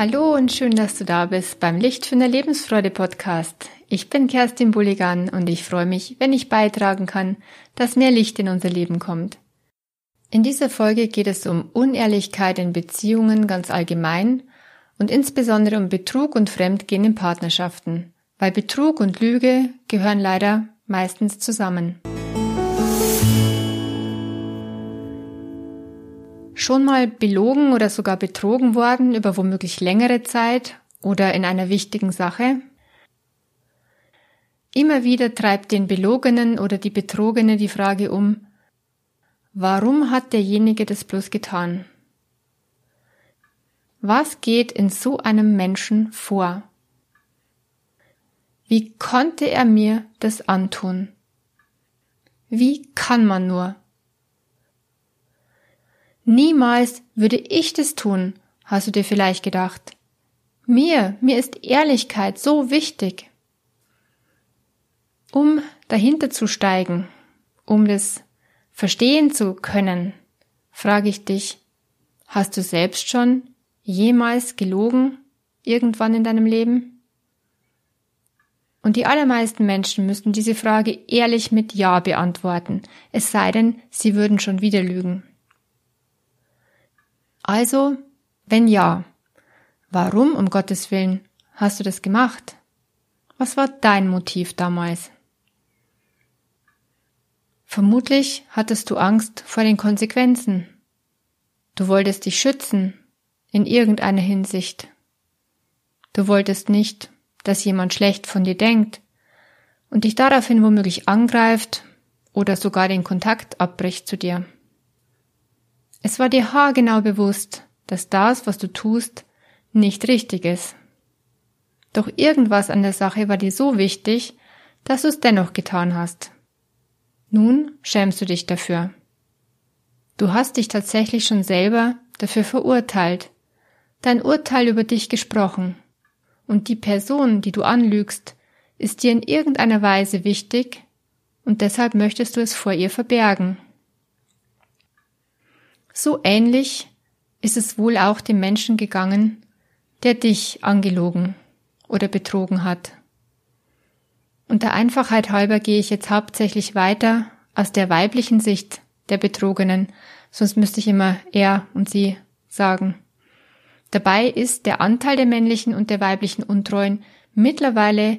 Hallo und schön, dass du da bist beim Licht für eine Lebensfreude Podcast. Ich bin Kerstin Bulligan und ich freue mich, wenn ich beitragen kann, dass mehr Licht in unser Leben kommt. In dieser Folge geht es um Unehrlichkeit in Beziehungen ganz allgemein und insbesondere um Betrug und Fremdgehen in Partnerschaften, weil Betrug und Lüge gehören leider meistens zusammen. Schon mal belogen oder sogar betrogen worden über womöglich längere Zeit oder in einer wichtigen Sache? Immer wieder treibt den Belogenen oder die Betrogene die Frage um, warum hat derjenige das bloß getan? Was geht in so einem Menschen vor? Wie konnte er mir das antun? Wie kann man nur? Niemals würde ich das tun, hast du dir vielleicht gedacht. Mir, mir ist Ehrlichkeit so wichtig. Um dahinter zu steigen, um das verstehen zu können, frage ich dich, hast du selbst schon jemals gelogen irgendwann in deinem Leben? Und die allermeisten Menschen müssten diese Frage ehrlich mit Ja beantworten, es sei denn, sie würden schon wieder lügen. Also, wenn ja, warum um Gottes Willen hast du das gemacht? Was war dein Motiv damals? Vermutlich hattest du Angst vor den Konsequenzen. Du wolltest dich schützen in irgendeiner Hinsicht. Du wolltest nicht, dass jemand schlecht von dir denkt und dich daraufhin womöglich angreift oder sogar den Kontakt abbricht zu dir. Es war dir haargenau bewusst, dass das, was du tust, nicht richtig ist. Doch irgendwas an der Sache war dir so wichtig, dass du es dennoch getan hast. Nun schämst du dich dafür. Du hast dich tatsächlich schon selber dafür verurteilt, dein Urteil über dich gesprochen, und die Person, die du anlügst, ist dir in irgendeiner Weise wichtig, und deshalb möchtest du es vor ihr verbergen. So ähnlich ist es wohl auch dem Menschen gegangen, der dich angelogen oder betrogen hat. Und der Einfachheit halber gehe ich jetzt hauptsächlich weiter aus der weiblichen Sicht der Betrogenen, sonst müsste ich immer er und sie sagen. Dabei ist der Anteil der männlichen und der weiblichen Untreuen mittlerweile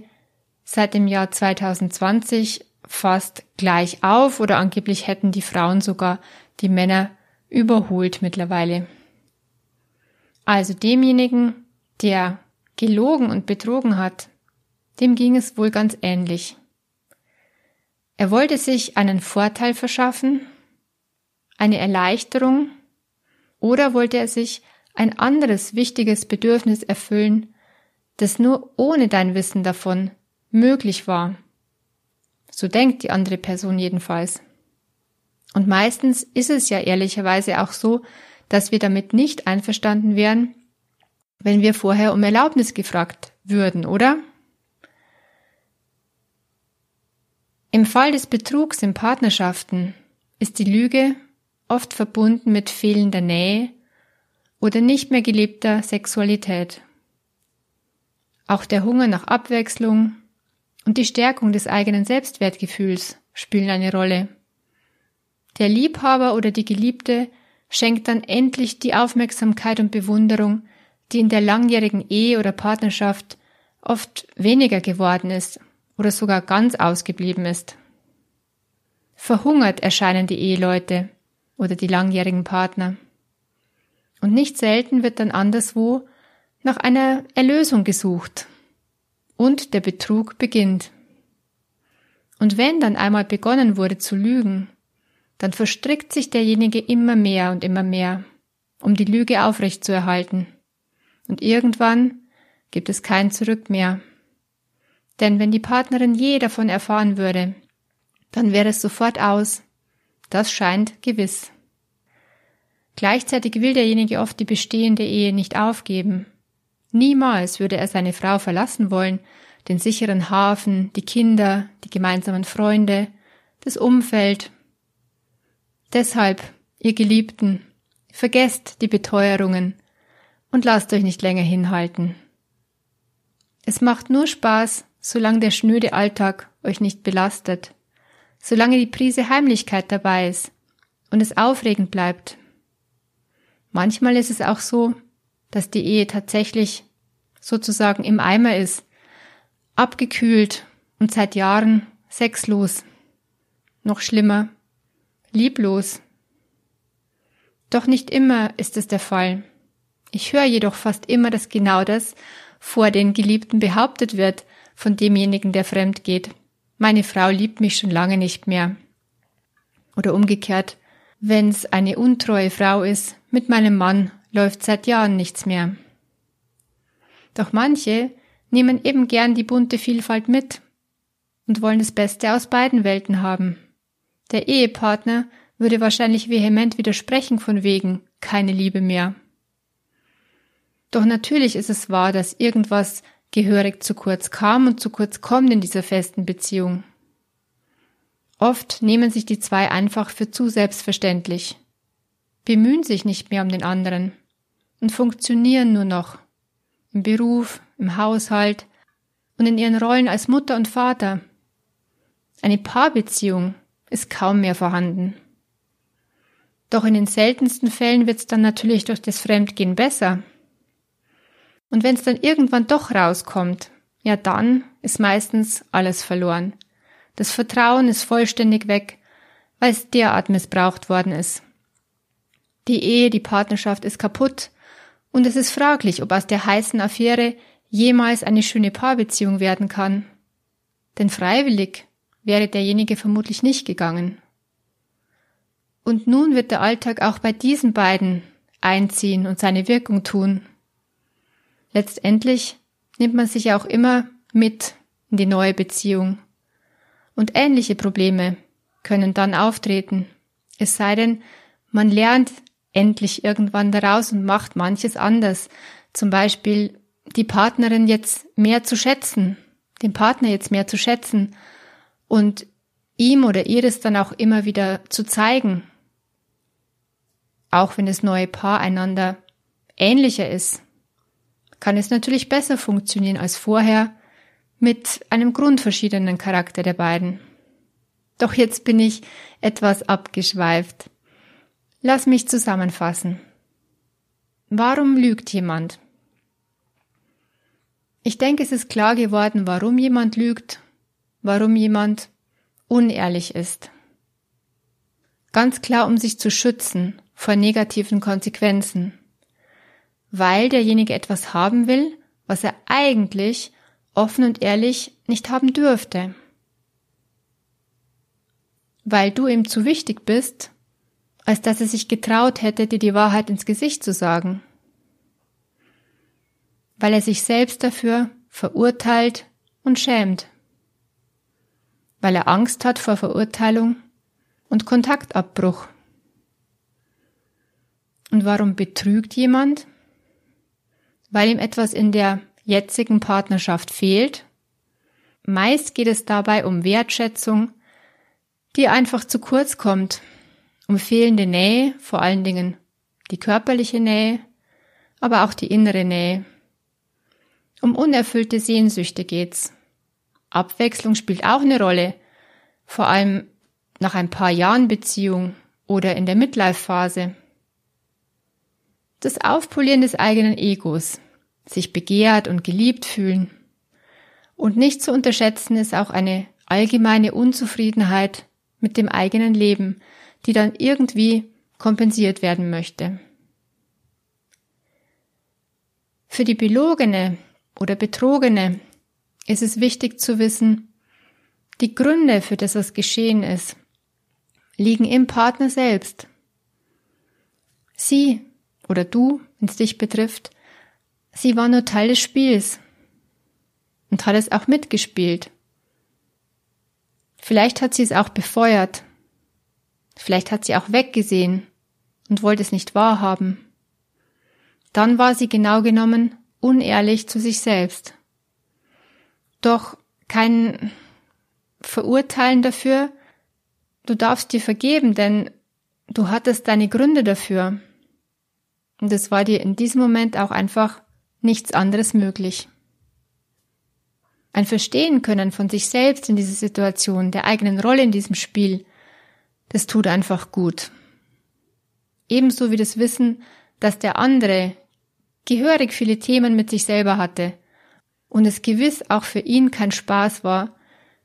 seit dem Jahr 2020 fast gleich auf oder angeblich hätten die Frauen sogar die Männer überholt mittlerweile. Also demjenigen, der gelogen und betrogen hat, dem ging es wohl ganz ähnlich. Er wollte sich einen Vorteil verschaffen, eine Erleichterung, oder wollte er sich ein anderes wichtiges Bedürfnis erfüllen, das nur ohne dein Wissen davon möglich war. So denkt die andere Person jedenfalls. Und meistens ist es ja ehrlicherweise auch so, dass wir damit nicht einverstanden wären, wenn wir vorher um Erlaubnis gefragt würden, oder? Im Fall des Betrugs in Partnerschaften ist die Lüge oft verbunden mit fehlender Nähe oder nicht mehr gelebter Sexualität. Auch der Hunger nach Abwechslung und die Stärkung des eigenen Selbstwertgefühls spielen eine Rolle. Der Liebhaber oder die Geliebte schenkt dann endlich die Aufmerksamkeit und Bewunderung, die in der langjährigen Ehe oder Partnerschaft oft weniger geworden ist oder sogar ganz ausgeblieben ist. Verhungert erscheinen die Eheleute oder die langjährigen Partner. Und nicht selten wird dann anderswo nach einer Erlösung gesucht. Und der Betrug beginnt. Und wenn dann einmal begonnen wurde zu lügen, dann verstrickt sich derjenige immer mehr und immer mehr, um die Lüge aufrechtzuerhalten. Und irgendwann gibt es kein Zurück mehr. Denn wenn die Partnerin je davon erfahren würde, dann wäre es sofort aus. Das scheint gewiss. Gleichzeitig will derjenige oft die bestehende Ehe nicht aufgeben. Niemals würde er seine Frau verlassen wollen, den sicheren Hafen, die Kinder, die gemeinsamen Freunde, das Umfeld, Deshalb, ihr Geliebten, vergesst die Beteuerungen und lasst euch nicht länger hinhalten. Es macht nur Spaß, solange der schnöde Alltag euch nicht belastet, solange die Prise Heimlichkeit dabei ist und es aufregend bleibt. Manchmal ist es auch so, dass die Ehe tatsächlich sozusagen im Eimer ist, abgekühlt und seit Jahren sexlos. Noch schlimmer, lieblos. Doch nicht immer ist es der Fall. Ich höre jedoch fast immer, dass genau das vor den Geliebten behauptet wird von demjenigen, der fremd geht. Meine Frau liebt mich schon lange nicht mehr. Oder umgekehrt, wenn's eine untreue Frau ist, mit meinem Mann läuft seit Jahren nichts mehr. Doch manche nehmen eben gern die bunte Vielfalt mit und wollen das Beste aus beiden Welten haben. Der Ehepartner würde wahrscheinlich vehement widersprechen von wegen keine Liebe mehr. Doch natürlich ist es wahr, dass irgendwas gehörig zu kurz kam und zu kurz kommt in dieser festen Beziehung. Oft nehmen sich die zwei einfach für zu selbstverständlich, bemühen sich nicht mehr um den anderen und funktionieren nur noch im Beruf, im Haushalt und in ihren Rollen als Mutter und Vater. Eine Paarbeziehung ist kaum mehr vorhanden. Doch in den seltensten Fällen wird es dann natürlich durch das Fremdgehen besser. Und wenn es dann irgendwann doch rauskommt, ja dann ist meistens alles verloren. Das Vertrauen ist vollständig weg, weil es derart missbraucht worden ist. Die Ehe, die Partnerschaft ist kaputt und es ist fraglich, ob aus der heißen Affäre jemals eine schöne Paarbeziehung werden kann. Denn freiwillig wäre derjenige vermutlich nicht gegangen. Und nun wird der Alltag auch bei diesen beiden einziehen und seine Wirkung tun. Letztendlich nimmt man sich auch immer mit in die neue Beziehung. Und ähnliche Probleme können dann auftreten. Es sei denn, man lernt endlich irgendwann daraus und macht manches anders. Zum Beispiel die Partnerin jetzt mehr zu schätzen, den Partner jetzt mehr zu schätzen und ihm oder ihr das dann auch immer wieder zu zeigen. Auch wenn das neue Paar einander ähnlicher ist, kann es natürlich besser funktionieren als vorher mit einem grundverschiedenen Charakter der beiden. Doch jetzt bin ich etwas abgeschweift. Lass mich zusammenfassen. Warum lügt jemand? Ich denke, es ist klar geworden, warum jemand lügt, warum jemand unehrlich ist. Ganz klar, um sich zu schützen vor negativen Konsequenzen, weil derjenige etwas haben will, was er eigentlich offen und ehrlich nicht haben dürfte. Weil du ihm zu wichtig bist, als dass er sich getraut hätte, dir die Wahrheit ins Gesicht zu sagen. Weil er sich selbst dafür verurteilt und schämt. Weil er Angst hat vor Verurteilung und Kontaktabbruch. Und warum betrügt jemand? Weil ihm etwas in der jetzigen Partnerschaft fehlt. Meist geht es dabei um Wertschätzung, die einfach zu kurz kommt um fehlende Nähe, vor allen Dingen die körperliche Nähe, aber auch die innere Nähe. Um unerfüllte Sehnsüchte geht's. Abwechslung spielt auch eine Rolle, vor allem nach ein paar Jahren Beziehung oder in der Midlife-Phase. Das Aufpolieren des eigenen Egos, sich begehrt und geliebt fühlen. Und nicht zu unterschätzen ist auch eine allgemeine Unzufriedenheit mit dem eigenen Leben, die dann irgendwie kompensiert werden möchte. Für die Belogene oder Betrogene ist es wichtig zu wissen, die Gründe für das, was geschehen ist, liegen im Partner selbst. Sie oder du, wenn es dich betrifft, sie war nur Teil des Spiels und hat es auch mitgespielt. Vielleicht hat sie es auch befeuert Vielleicht hat sie auch weggesehen und wollte es nicht wahrhaben. Dann war sie genau genommen unehrlich zu sich selbst. Doch kein Verurteilen dafür, du darfst dir vergeben, denn du hattest deine Gründe dafür. Und es war dir in diesem Moment auch einfach nichts anderes möglich. Ein Verstehen können von sich selbst in dieser Situation, der eigenen Rolle in diesem Spiel, das tut einfach gut. Ebenso wie das Wissen, dass der andere gehörig viele Themen mit sich selber hatte und es gewiss auch für ihn kein Spaß war,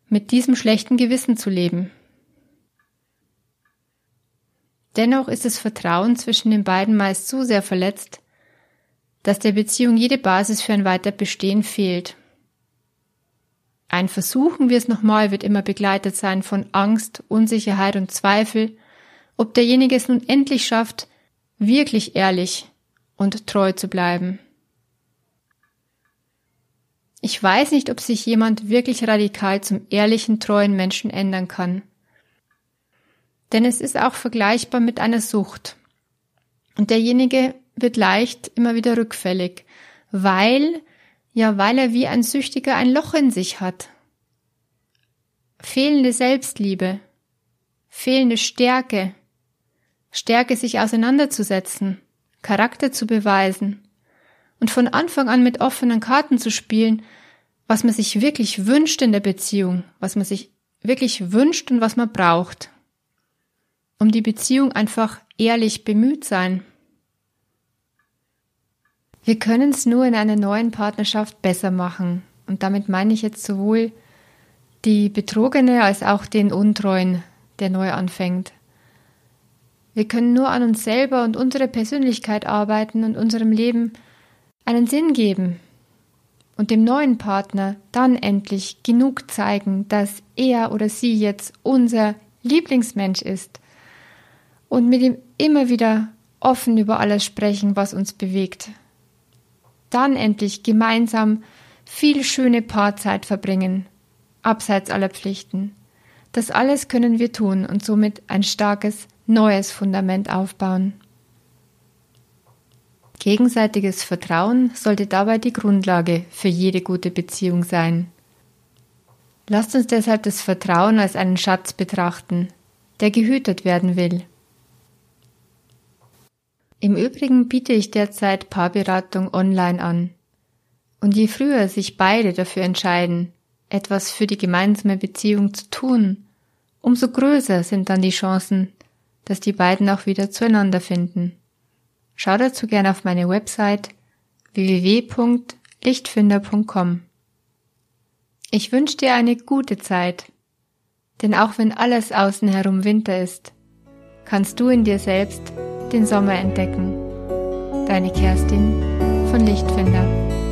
mit diesem schlechten Gewissen zu leben. Dennoch ist das Vertrauen zwischen den beiden meist so sehr verletzt, dass der Beziehung jede Basis für ein weiter Bestehen fehlt. Ein Versuchen wir es nochmal wird immer begleitet sein von Angst, Unsicherheit und Zweifel, ob derjenige es nun endlich schafft, wirklich ehrlich und treu zu bleiben. Ich weiß nicht, ob sich jemand wirklich radikal zum ehrlichen, treuen Menschen ändern kann. Denn es ist auch vergleichbar mit einer Sucht. Und derjenige wird leicht immer wieder rückfällig, weil ja, weil er wie ein Süchtiger ein Loch in sich hat. Fehlende Selbstliebe, fehlende Stärke, Stärke sich auseinanderzusetzen, Charakter zu beweisen und von Anfang an mit offenen Karten zu spielen, was man sich wirklich wünscht in der Beziehung, was man sich wirklich wünscht und was man braucht. Um die Beziehung einfach ehrlich bemüht sein. Wir können es nur in einer neuen Partnerschaft besser machen. Und damit meine ich jetzt sowohl die Betrogene als auch den Untreuen, der neu anfängt. Wir können nur an uns selber und unsere Persönlichkeit arbeiten und unserem Leben einen Sinn geben und dem neuen Partner dann endlich genug zeigen, dass er oder sie jetzt unser Lieblingsmensch ist und mit ihm immer wieder offen über alles sprechen, was uns bewegt, dann endlich gemeinsam viel schöne Paarzeit verbringen, abseits aller Pflichten. Das alles können wir tun und somit ein starkes, neues Fundament aufbauen. Gegenseitiges Vertrauen sollte dabei die Grundlage für jede gute Beziehung sein. Lasst uns deshalb das Vertrauen als einen Schatz betrachten, der gehütet werden will. Im Übrigen biete ich derzeit Paarberatung online an. Und je früher sich beide dafür entscheiden, etwas für die gemeinsame Beziehung zu tun, umso größer sind dann die Chancen, dass die beiden auch wieder zueinander finden. Schau dazu gerne auf meine Website www.lichtfinder.com. Ich wünsche dir eine gute Zeit, denn auch wenn alles außen herum Winter ist, kannst du in dir selbst den Sommer entdecken. Deine Kerstin von Lichtfinder.